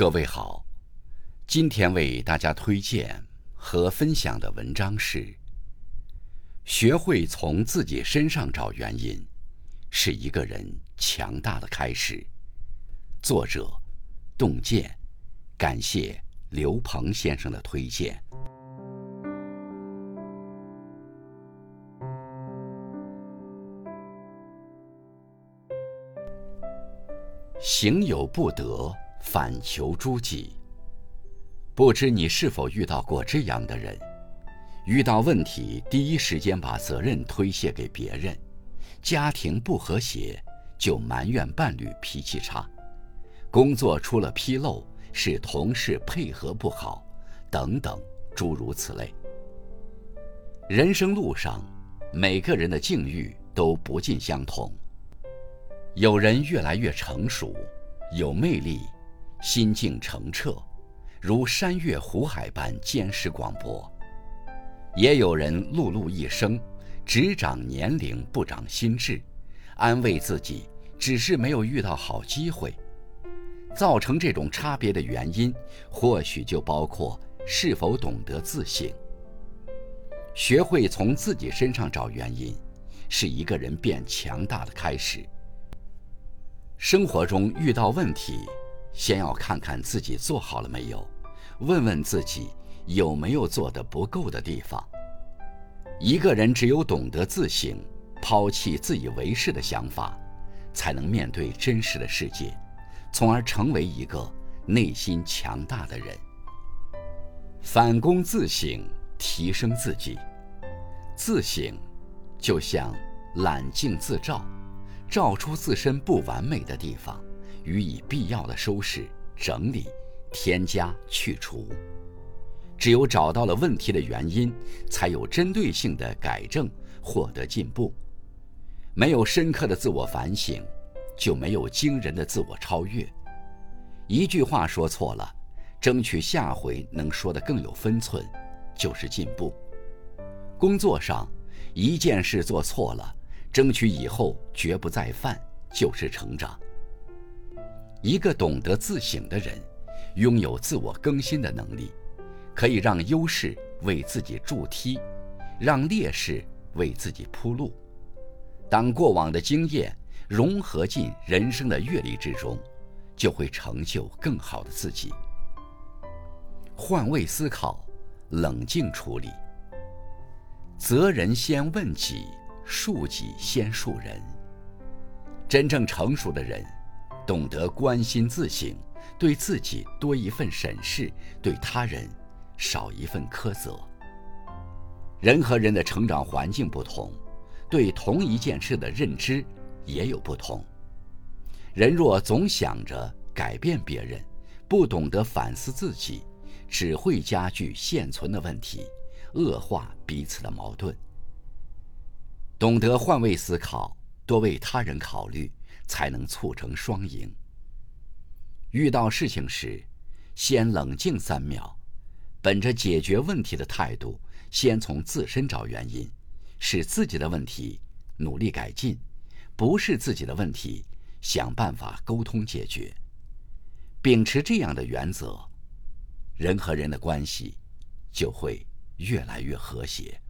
各位好，今天为大家推荐和分享的文章是：学会从自己身上找原因，是一个人强大的开始。作者：洞见，感谢刘鹏先生的推荐。行有不得。反求诸己。不知你是否遇到过这样的人：遇到问题，第一时间把责任推卸给别人；家庭不和谐，就埋怨伴侣脾气差；工作出了纰漏，是同事配合不好，等等，诸如此类。人生路上，每个人的境遇都不尽相同。有人越来越成熟，有魅力。心境澄澈，如山岳湖海般坚实广博；也有人碌碌一生，只长年龄不长心智，安慰自己只是没有遇到好机会。造成这种差别的原因，或许就包括是否懂得自省。学会从自己身上找原因，是一个人变强大的开始。生活中遇到问题。先要看看自己做好了没有，问问自己有没有做得不够的地方。一个人只有懂得自省，抛弃自以为是的想法，才能面对真实的世界，从而成为一个内心强大的人。反躬自省，提升自己。自省，就像揽镜自照，照出自身不完美的地方。予以必要的收拾、整理、添加、去除。只有找到了问题的原因，才有针对性的改正，获得进步。没有深刻的自我反省，就没有惊人的自我超越。一句话说错了，争取下回能说得更有分寸，就是进步。工作上，一件事做错了，争取以后绝不再犯，就是成长。一个懂得自省的人，拥有自我更新的能力，可以让优势为自己筑梯，让劣势为自己铺路。当过往的经验融合进人生的阅历之中，就会成就更好的自己。换位思考，冷静处理。责人先问己，恕己先恕人。真正成熟的人。懂得关心自省，对自己多一份审视，对他人少一份苛责。人和人的成长环境不同，对同一件事的认知也有不同。人若总想着改变别人，不懂得反思自己，只会加剧现存的问题，恶化彼此的矛盾。懂得换位思考，多为他人考虑。才能促成双赢。遇到事情时，先冷静三秒，本着解决问题的态度，先从自身找原因，是自己的问题，努力改进；不是自己的问题，想办法沟通解决。秉持这样的原则，人和人的关系就会越来越和谐。